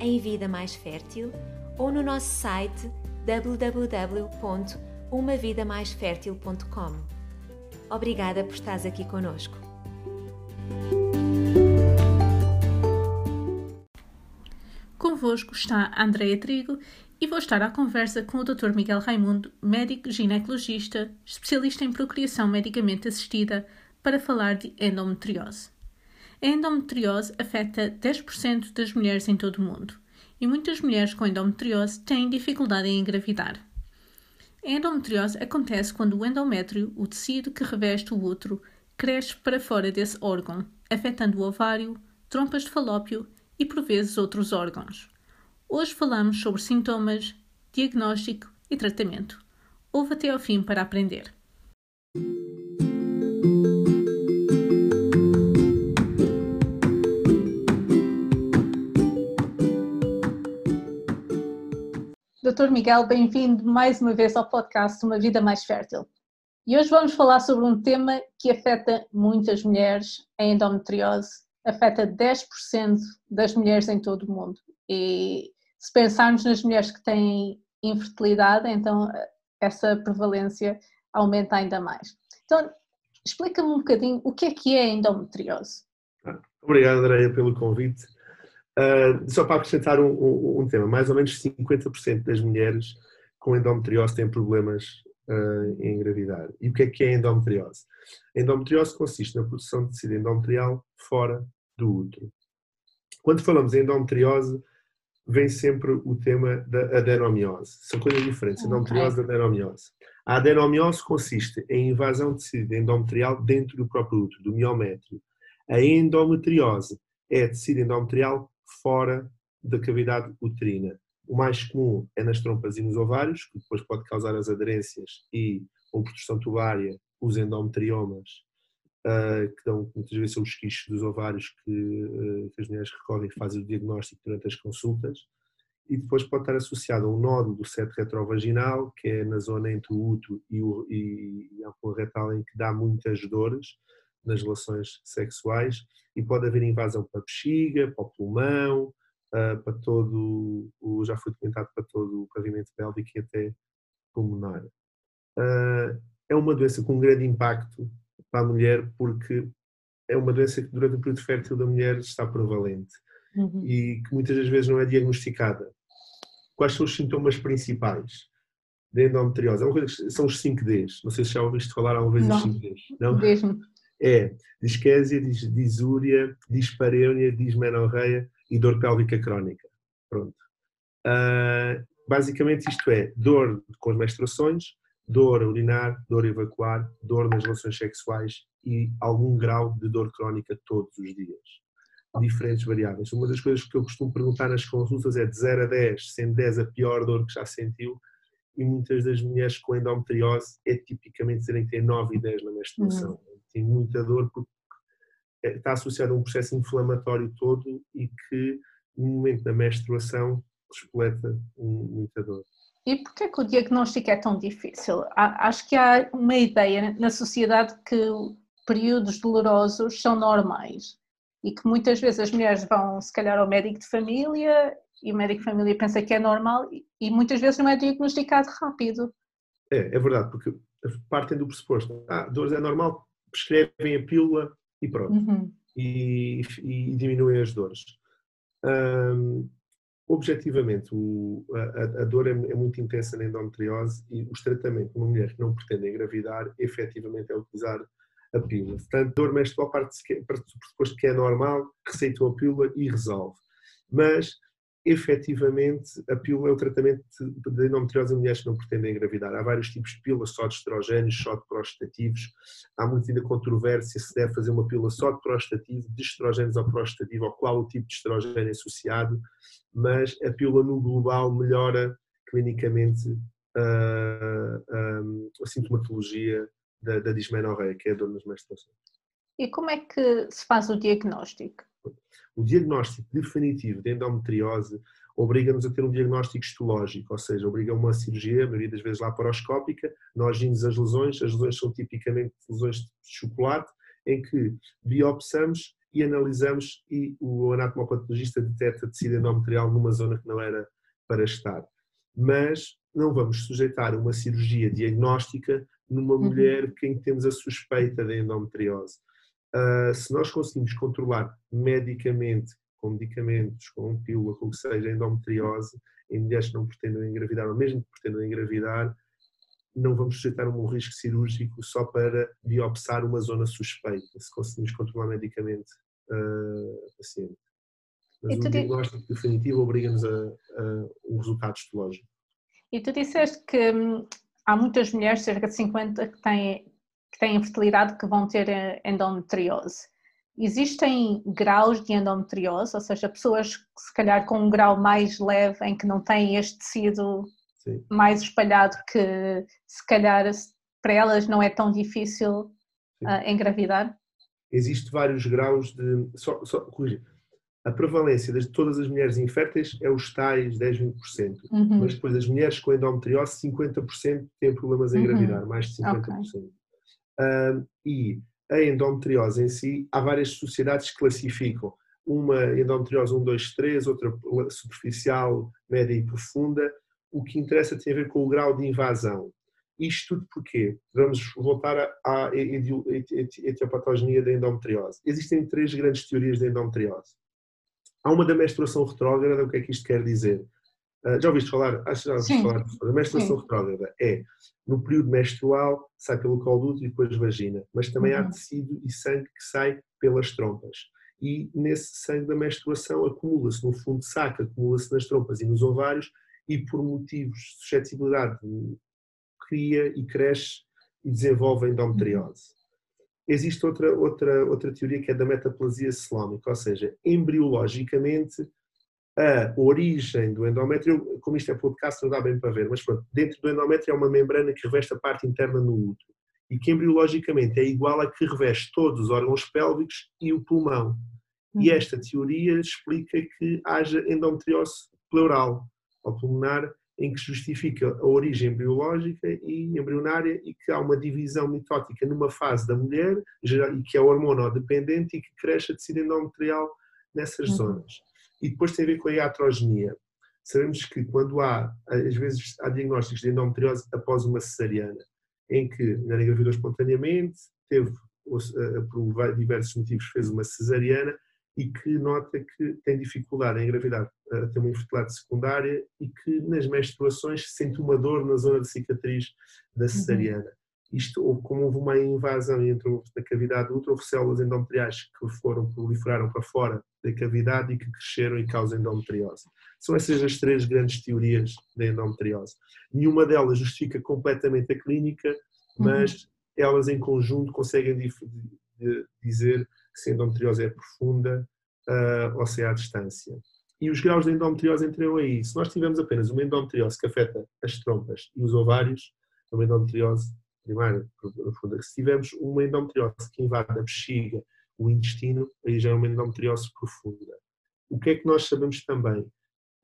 em Vida Mais Fértil ou no nosso site www.umavidamaisfertil.com. Obrigada por estares aqui conosco. Convosco está Andreia Trigo e vou estar à conversa com o Dr. Miguel Raimundo, médico ginecologista, especialista em procriação medicamente assistida, para falar de endometriose. A endometriose afeta 10% das mulheres em todo o mundo e muitas mulheres com endometriose têm dificuldade em engravidar. A endometriose acontece quando o endométrio, o tecido que reveste o útero, cresce para fora desse órgão, afetando o ovário, trompas de falópio e por vezes outros órgãos. Hoje falamos sobre sintomas, diagnóstico e tratamento. Ouve até ao fim para aprender. Doutor Miguel, bem-vindo mais uma vez ao podcast Uma Vida Mais Fértil. E hoje vamos falar sobre um tema que afeta muitas mulheres, a endometriose. Afeta 10% das mulheres em todo o mundo. E se pensarmos nas mulheres que têm infertilidade, então essa prevalência aumenta ainda mais. Então, explica-me um bocadinho o que é que é a endometriose. Obrigado, Andréia, pelo convite. Uh, só para acrescentar um, um, um, tema, mais ou menos 50% das mulheres com endometriose têm problemas uh, em engravidar. E o que é que é endometriose? A endometriose consiste na produção de tecido endometrial fora do útero. Quando falamos em endometriose, vem sempre o tema da adenomiose. São coisas diferentes, endometriose e adenomiose. A adenomiose consiste em invasão de tecido endometrial dentro do próprio útero, do miométrio. A endometriose é tecido endometrial fora da cavidade uterina. O mais comum é nas trompas e nos ovários, que depois pode causar as aderências e obstrução tubária, os endometriomas, uh, que dão muitas vezes são os queixos dos ovários que, uh, que as mulheres recorrem e fazem o diagnóstico durante as consultas. E depois pode estar associado a um nódulo do seto retrovaginal, que é na zona entre o útero e, o, e, e a retal, em que dá muitas dores, nas relações sexuais e pode haver invasão para a bexiga, para o pulmão, ah, para todo, o, já foi documentado para todo o pavimento pélvico e até pulmonar. Ah, é uma doença com um grande impacto para a mulher porque é uma doença que durante o período fértil da mulher está prevalente uhum. e que muitas das vezes não é diagnosticada. Quais são os sintomas principais da endometriose? É são os 5Ds. Não sei se já ouviste falar alguma vez dos 5Ds. Não? Mesmo é disquésia, disúria, dispareunia, dismenorreia e dor pélvica crónica. Pronto. Uh, basicamente isto é dor com as menstruações, dor a urinar, dor a evacuar, dor nas relações sexuais e algum grau de dor crónica todos os dias. Diferentes variáveis. Uma das coisas que eu costumo perguntar nas consultas é de 0 a 10, sendo 10 a pior dor que já sentiu, e muitas das mulheres com endometriose é tipicamente dizerem que têm 9 e 10 na menstruação. Uhum tem muita dor porque está associado a um processo inflamatório todo e que no momento da menstruação espoleta muita dor. E porquê é que o diagnóstico é tão difícil? Acho que há uma ideia na sociedade que períodos dolorosos são normais e que muitas vezes as mulheres vão se calhar ao médico de família e o médico de família pensa que é normal e muitas vezes não é diagnosticado rápido. É, é verdade, porque partem do pressuposto, ah, dores é normal, prescrevem a pílula e pronto. Uhum. E, e, diminuem as dores. Um, objetivamente, o, a, a, dor é, é, muito intensa na endometriose e os tratamentos de uma mulher que não pretende engravidar, efetivamente, é utilizar a pílula. Portanto, dor menstrual parte do pressuposto que é normal, receitam a pílula e resolve. Mas efetivamente, a pílula é o tratamento de endometriose em mulheres que não pretendem engravidar. Há vários tipos de pílulas, só de estrogénios, só de prostativos. Há muita controvérsia se deve fazer uma pílula só de prostativo, de estrogénios ou prostativo, ou qual o tipo de estrogênio associado, mas a pílula no global melhora clinicamente uh, um, a sintomatologia da, da dismenorreia, que é a dor nas menstruações. E como é que se faz o diagnóstico? O diagnóstico definitivo de endometriose obriga-nos a ter um diagnóstico histológico, ou seja, obriga a uma cirurgia, a maioria das vezes laparoscópica, nós vimos as lesões, as lesões são tipicamente lesões de chocolate, em que biopsamos e analisamos e o anatomopatologista detecta tecido endometrial numa zona que não era para estar. Mas não vamos sujeitar uma cirurgia diagnóstica numa uhum. mulher quem temos a suspeita de endometriose. Uh, se nós conseguimos controlar medicamente, com medicamentos, com pílula, com o que seja, a endometriose, em mulheres que não pretendem engravidar, ou mesmo que pretendam engravidar, não vamos sujeitar um risco cirúrgico só para biopsar uma zona suspeita, se conseguimos controlar medicamente uh, a paciente. Mas o diagnóstico definitivo obriga-nos a, a um resultado histológico. E tu disseste que hum, há muitas mulheres, cerca de 50, que têm que têm infertilidade que vão ter eh, endometriose. Existem graus de endometriose, ou seja, pessoas se calhar com um grau mais leve em que não têm este tecido Sim. mais espalhado que se calhar para elas não é tão difícil uh, engravidar? Existem vários graus de. Só, só. A prevalência de todas as mulheres inférteis é os tais 10, 20%. Uhum. Mas depois as mulheres com endometriose, 50% têm problemas em uhum. engravidar, uhum. mais de 50%. Okay. Uh, e a endometriose em si, há várias sociedades que classificam. Uma endometriose 1, 2, 3, outra superficial, média e profunda. O que interessa tem a ver com o grau de invasão. Isto tudo porquê? Vamos voltar à etiopatogenia da endometriose. Existem três grandes teorias da endometriose. Há uma da menstruação retrógrada, o que é que isto quer dizer? Uh, já ouviste falar? Acho que já ouviste falar. A menstruação Sim. retrógrada é no período menstrual, sai pelo colo do útero e depois vagina, mas também uhum. há tecido e sangue que sai pelas trompas. E nesse sangue da menstruação acumula-se no fundo de saco, acumula-se nas trompas e nos ovários, e por motivos de suscetibilidade cria e cresce e desenvolve endometriose. Existe outra, outra, outra teoria que é da metaplasia celómica, ou seja, embriologicamente a origem do endométrio, como isto é podcast, não dá bem para ver, mas pronto, dentro do endométrio é uma membrana que reveste a parte interna no útero e que embriologicamente é igual a que reveste todos os órgãos pélvicos e o pulmão. E uhum. esta teoria explica que haja endometriose pleural ou pulmonar, em que justifica a origem embriológica e embrionária e que há uma divisão mitótica numa fase da mulher, e que é hormonodependente e que cresce a tecido endometrial nessas uhum. zonas. E depois tem a ver com a iatrogenia. Sabemos que quando há, às vezes, há diagnósticos de endometriose após uma cesariana, em que a mulher engravidou espontaneamente, teve, por diversos motivos, fez uma cesariana e que nota que tem dificuldade em engravidar, tem uma infertilidade secundária e que nas menstruações sente uma dor na zona de cicatriz da uhum. cesariana. Uhum isto, ou como houve uma invasão entre na cavidade útero, houve células endometriais que foram, proliferaram para fora da cavidade e que cresceram e causam endometriose. São essas as três grandes teorias da endometriose. Nenhuma delas justifica completamente a clínica, mas uhum. elas em conjunto conseguem dizer se a endometriose é profunda uh, ou se é à distância. E os graus de endometriose entram aí. Se nós tivermos apenas uma endometriose que afeta as trompas e os ovários, uma endometriose primária, se tivermos uma endometriose que invade a bexiga, o intestino, aí já é uma endometriose profunda. O que é que nós sabemos também?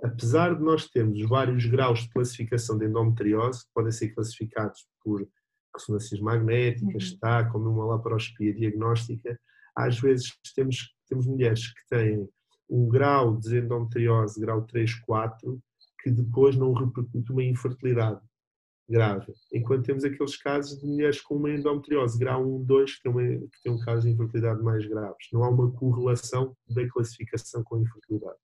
Apesar de nós termos vários graus de classificação de endometriose, que podem ser classificados por ressonâncias magnéticas, uhum. tá, como uma laparoscopia diagnóstica, às vezes temos, temos mulheres que têm um grau de endometriose, grau 3, 4, que depois não repercute uma infertilidade grave. Enquanto temos aqueles casos de mulheres com uma endometriose grau 1, 2, que têm, que têm um caso de infertilidade mais graves. Não há uma correlação da classificação com a infertilidade.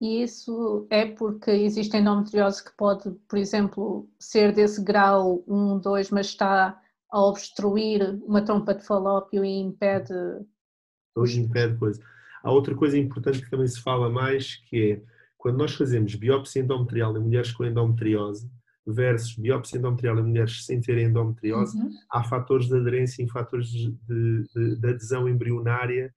E isso é porque existe endometriose que pode, por exemplo, ser desse grau 1, 2, mas está a obstruir uma trompa de falópio e impede. Hoje impede coisa. Há outra coisa importante que também se fala mais, que é quando nós fazemos biópsia endometrial em mulheres com endometriose versus biópsia endometrial em mulheres sem terem endometriose, uhum. há fatores de aderência e fatores de, de, de, adesão embrionária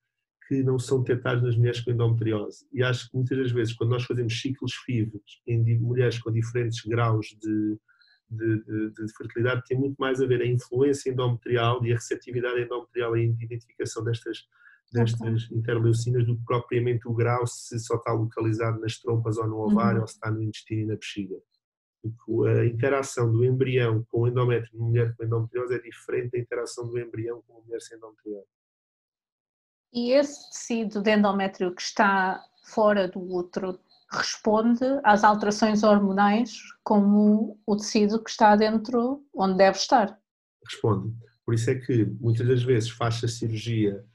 que não são detectados nas mulheres com endometriose. E acho que muitas das vezes, quando nós fazemos ciclos FIV em mulheres com diferentes graus de, de, de, de, fertilidade tem muito mais a ver a influência endometrial e a receptividade endometrial e a identificação destas, destas interleucinas do que propriamente o grau se só está localizado nas trompas ou no ovário uhum. ou se está no intestino e na bexiga. A interação do embrião com o endométrio numa mulher com endometriose é diferente da interação do embrião com uma mulher sem endometriose. E esse tecido de endométrio que está fora do útero responde às alterações hormonais como o tecido que está dentro onde deve estar. Responde. Por isso é que muitas das vezes faz-se a cirurgia,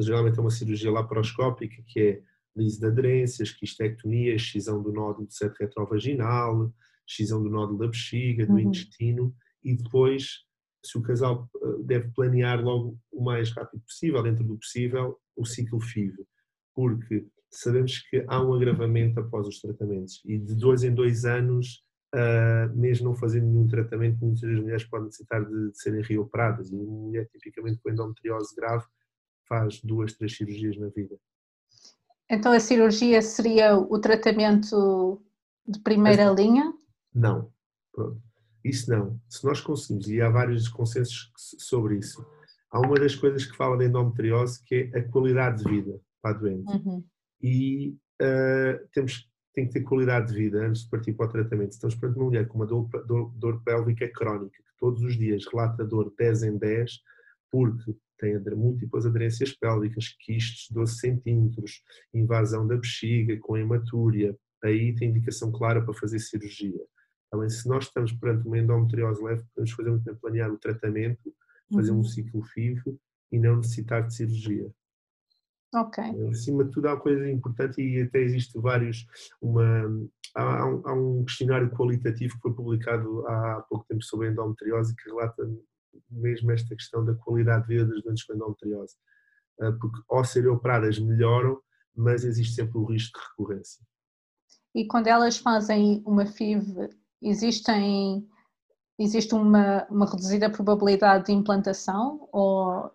geralmente é uma cirurgia laparoscópica, que é liso de aderências, quistectomia, excisão do nódulo do septo retrovaginal, excisão do nódulo da bexiga, do uhum. intestino, e depois, se o casal eh, deve planear logo o mais rápido possível, dentro do possível, o ciclo FIV, porque sabemos que há um agravamento após os tratamentos e de dois em dois anos, uh, mesmo não fazendo nenhum tratamento, muitas das mulheres podem necessitar de, de serem reoperadas e uma mulher tipicamente com endometriose grave faz duas, três cirurgias na vida. Então a cirurgia seria o tratamento de primeira Mas, linha? Não, pronto. Isso não. Se nós conseguimos, e há vários consensos sobre isso, há uma das coisas que fala de endometriose que é a qualidade de vida para a doente. Uhum e uh, temos, tem que ter qualidade de vida antes de partir para o tratamento. Estamos perante uma mulher com uma dor, dor, dor pélvica crónica, que todos os dias relata dor 10 em 10, porque tem múltiplas aderências pélvicas, quistes 12 centímetros, invasão da bexiga com hematúria, aí tem indicação clara para fazer cirurgia. Também, se nós estamos perante uma endometriose leve, podemos fazer muito bem planear o tratamento, fazer uhum. um ciclo FIV e não necessitar de cirurgia. Ok. Acima de tudo, há uma coisa importante e até existe vários. Uma, há, um, há um questionário qualitativo que foi publicado há pouco tempo sobre a endometriose que relata mesmo esta questão da qualidade de vida das doentes com endometriose. Ah, porque ao serem operadas melhoram, mas existe sempre o risco de recorrência. E quando elas fazem uma FIV, existem, existe uma, uma reduzida probabilidade de implantação ou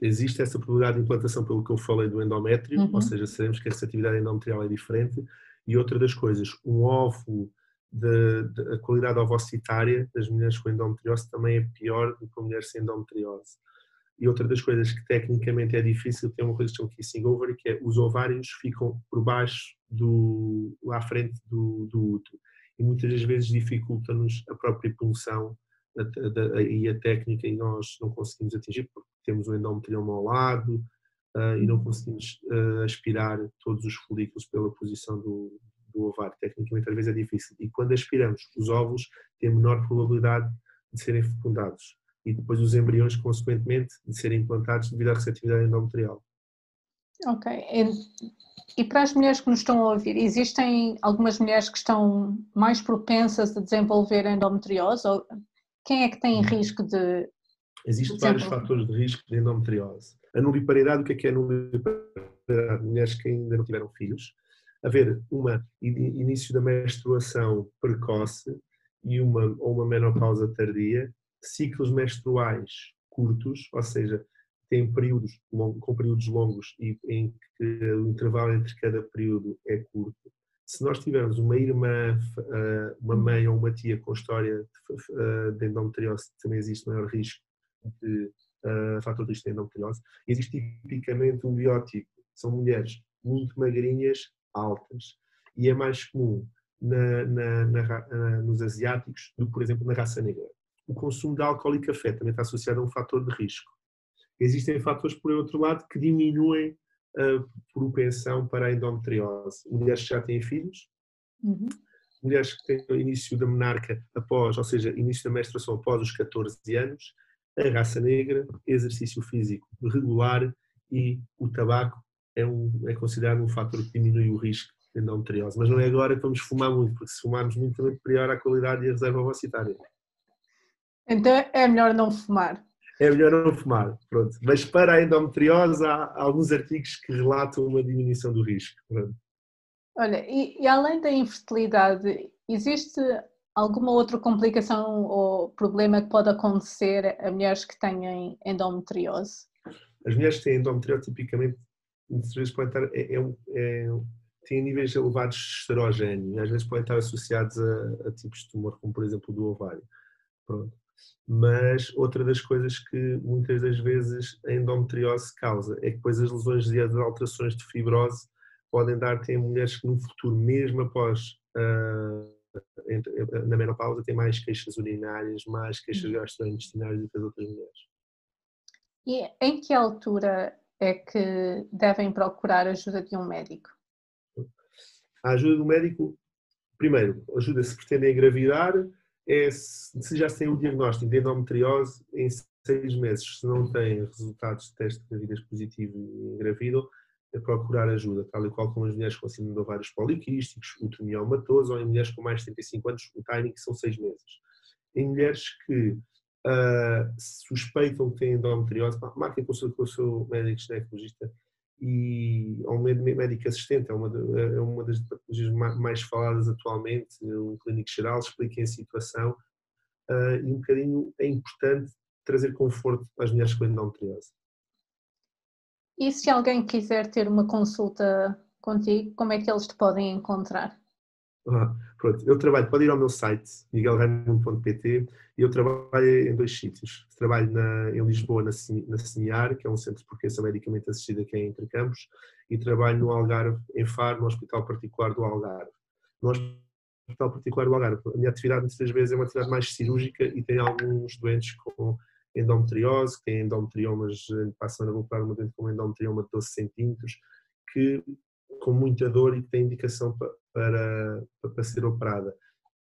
existe essa probabilidade de implantação pelo que eu falei do endométrio, uhum. ou seja, sabemos que a receptividade endometrial é diferente. E outra das coisas, um ovo, de, de, a qualidade ovocitária das mulheres com endometriose também é pior do que a mulher sem endometriose. E outra das coisas que tecnicamente é difícil tem uma coisa que chama kissing ovary, que é os ovários ficam por baixo, do, à frente do, do útero. E muitas das vezes dificulta-nos a própria punção e a técnica e nós não conseguimos atingir porque temos o endometrioma ao lado uh, e não conseguimos uh, aspirar todos os folículos pela posição do, do ovário. Tecnicamente às vezes é difícil. E quando aspiramos, os óvulos têm menor probabilidade de serem fecundados e depois os embriões, consequentemente, de serem implantados devido à receptividade endometrial. Ok. E para as mulheres que nos estão a ouvir, existem algumas mulheres que estão mais propensas a desenvolver endometriose? Ou quem é que tem risco de. Existem vários fatores de risco de endometriose. A nuliparidade, o que é que é a nuliparidade? Mulheres que ainda não tiveram filhos. Haver uma início da menstruação precoce e uma, ou uma menopausa tardia, ciclos menstruais curtos, ou seja, tem períodos com períodos longos e em que o intervalo entre cada período é curto, se nós tivermos uma irmã, eh, uma mãe ou uma tia com história de endometriose, também existe maior risco de uh, fator de risco de endometriose. Existe tipicamente um biótipo, são mulheres muito magrinhas, altas, e é mais comum na, na, na, nos asiáticos do que, por exemplo, na raça negra. O consumo de álcool e café também está associado a um fator de risco. Existem fatores, por outro lado, que diminuem a propensão para a endometriose. Mulheres que já têm filhos, uhum. mulheres que têm o início da menarca após, ou seja, início da menstruação após os 14 anos, a raça negra, exercício físico regular e o tabaco é, um, é considerado um fator que diminui o risco de endometriose. Mas não é agora que vamos fumar muito, porque se fumarmos muito também piora a qualidade e a reserva ovocitária. Então é melhor não fumar é melhor não fumar. Pronto. Mas para a endometriose há alguns artigos que relatam uma diminuição do risco. Pronto. Olha, e, e além da infertilidade, existe alguma outra complicação ou problema que pode acontecer a mulheres que têm endometriose? As mulheres que têm endometriose tipicamente muitas vezes podem estar, é, é, é, têm níveis elevados de esterogênio e às vezes podem estar associados a, a, tipos de tumor, como por exemplo o do ovário. Pronto. Mas outra das coisas que muitas das vezes a endometriose causa é que depois as lesões e as alterações de fibrose podem dar, tem mulheres que no futuro, mesmo após uh, na menopausa, têm mais queixas urinárias, mais queixas uhum. gastrointestinais do que as outras mulheres. E em que altura é que devem procurar ajuda de um médico? A ajuda do médico, primeiro, ajuda se pretendem engravidar, é se já têm o diagnóstico de endometriose em seis meses, se não têm resultados de teste de gravidez positivo e engravidam, é procurar ajuda, tal e qual como as mulheres com síndrome de ovários poliquísticos, o miomatoso, ou em mulheres com mais de 35 anos, o timing, que são seis meses. Em mulheres que uh, suspeitam que têm endometriose, marquem consulta com o seu médico ginecologista e um médico assistente, é uma, é uma das patologias mais faladas atualmente, um clínico geral, expliquem a situação uh, e um bocadinho é importante trazer conforto às mulheres com endometriose. E se alguém quiser ter uma consulta contigo, como é que eles te podem encontrar? Pronto, eu trabalho, pode ir ao meu site, miguelraimundo.pt, e eu trabalho em dois sítios. Trabalho na, em Lisboa, na, na CINIAR, que é um centro de portuguesa medicamente assistida aqui em Campos, e trabalho no Algarve, em Faro, no Hospital Particular do Algarve. No Hospital Particular do Algarve, a minha atividade muitas vezes é uma atividade mais cirúrgica e tem alguns doentes com endometriose, que têm endometriomas, passam a operar uma doente com endometrioma de 12 centímetros, que com muita dor e que tem indicação para, para, para ser operada.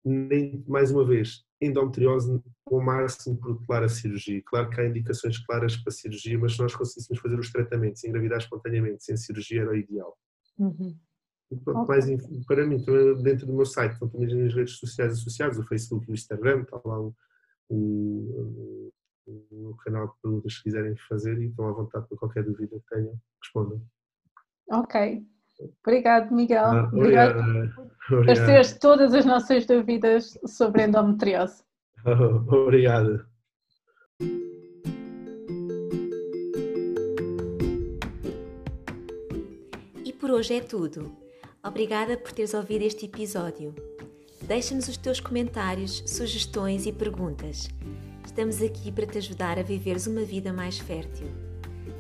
Nem, mais uma vez, endometriose o máximo protelar a cirurgia. Claro que há indicações claras para a cirurgia, mas se nós conseguíssemos fazer os tratamentos, engravidar espontaneamente, sem cirurgia, era o ideal. Uhum. Pronto, mais, para mim, dentro do meu site, estão também as redes sociais associadas, o Facebook e o Instagram, está lá o, o, o canal de perguntas que quiserem fazer e estão à vontade para qualquer dúvida que tenham, respondam. Ok, Obrigado, Miguel. Ah, obrigado, por esclarecer todas as nossas dúvidas sobre endometriose. obrigado. E por hoje é tudo. Obrigada por teres ouvido este episódio. Deixa-nos os teus comentários, sugestões e perguntas. Estamos aqui para te ajudar a viveres uma vida mais fértil.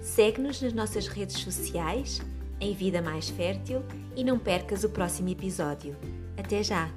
Segue-nos nas nossas redes sociais em Vida Mais Fértil e não percas o próximo episódio. Até já!